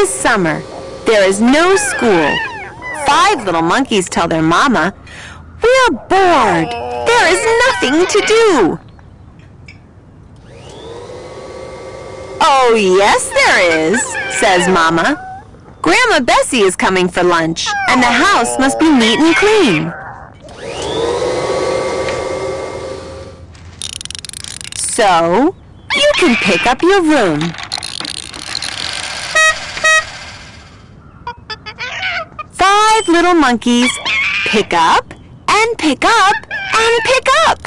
is summer. There is no school. Five little monkeys tell their mama, We're bored. There is nothing to do. Oh, yes, there is, says Mama. Grandma Bessie is coming for lunch, and the house must be neat and clean. So, you can pick up your room. Five little monkeys pick up and pick up and pick up.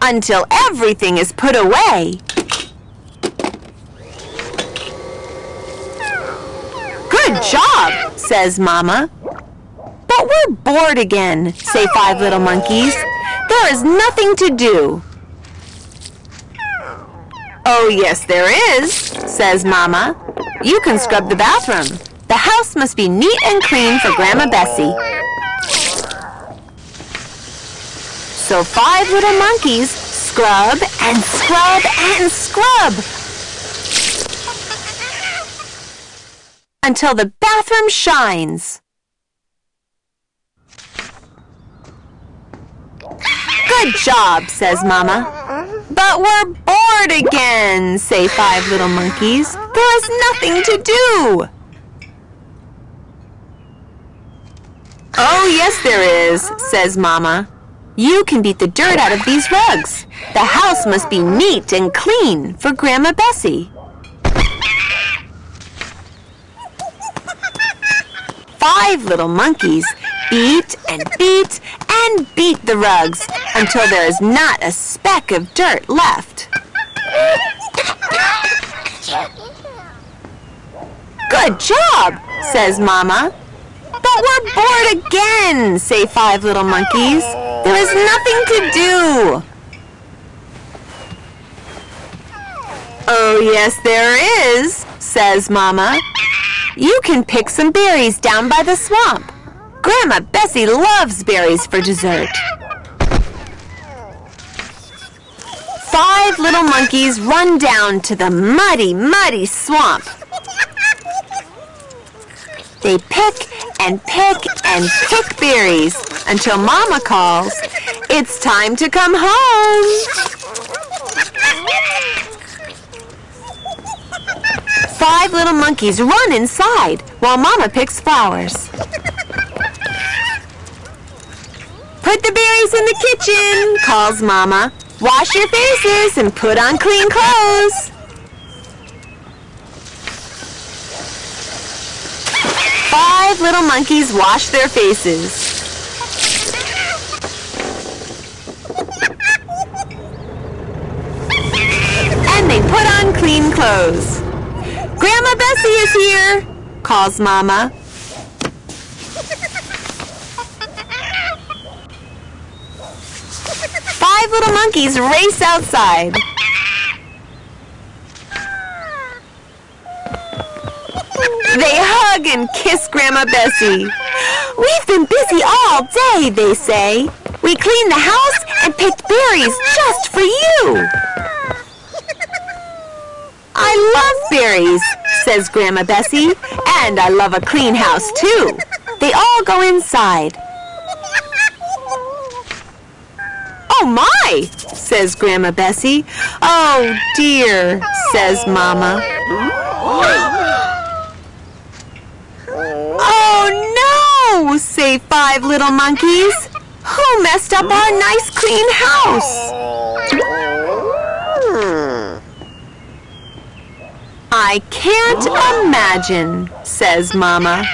Until everything is put away. Good job, says Mama. But we're bored again, say five little monkeys. There is nothing to do. Oh, yes, there is, says Mama. You can scrub the bathroom. The house must be neat and clean for Grandma Bessie. So five little monkeys scrub and scrub and scrub until the bathroom shines. Good job, says Mama. But we're bored again, say five little monkeys. There is nothing to do. Oh, yes, there is, says Mama. You can beat the dirt out of these rugs. The house must be neat and clean for Grandma Bessie. Five little monkeys beat and beat and beat the rugs until there is not a speck of dirt left. Good job, says Mama. But we're bored again, say five little monkeys. There is nothing to do. Oh, yes, there is, says Mama. You can pick some berries down by the swamp. Grandma Bessie loves berries for dessert. Five little monkeys run down to the muddy, muddy swamp. They pick and pick and pick berries until Mama calls, It's time to come home. Five little monkeys run inside while Mama picks flowers. Put the berries in the kitchen, calls Mama. Wash your faces and put on clean clothes. Five little monkeys wash their faces. And they put on clean clothes. Grandma Bessie is here, calls Mama. Five little monkeys race outside. They hug and kiss Grandma Bessie. We've been busy all day, they say. We cleaned the house and picked berries just for you. I love berries, says Grandma Bessie, and I love a clean house too. They all go inside. Oh my, says Grandma Bessie. Oh dear, says Mama. Oh no, say five little monkeys. Who messed up our nice clean house? I can't imagine, says Mama.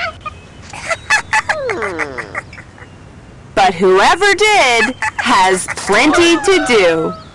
But whoever did has plenty to do.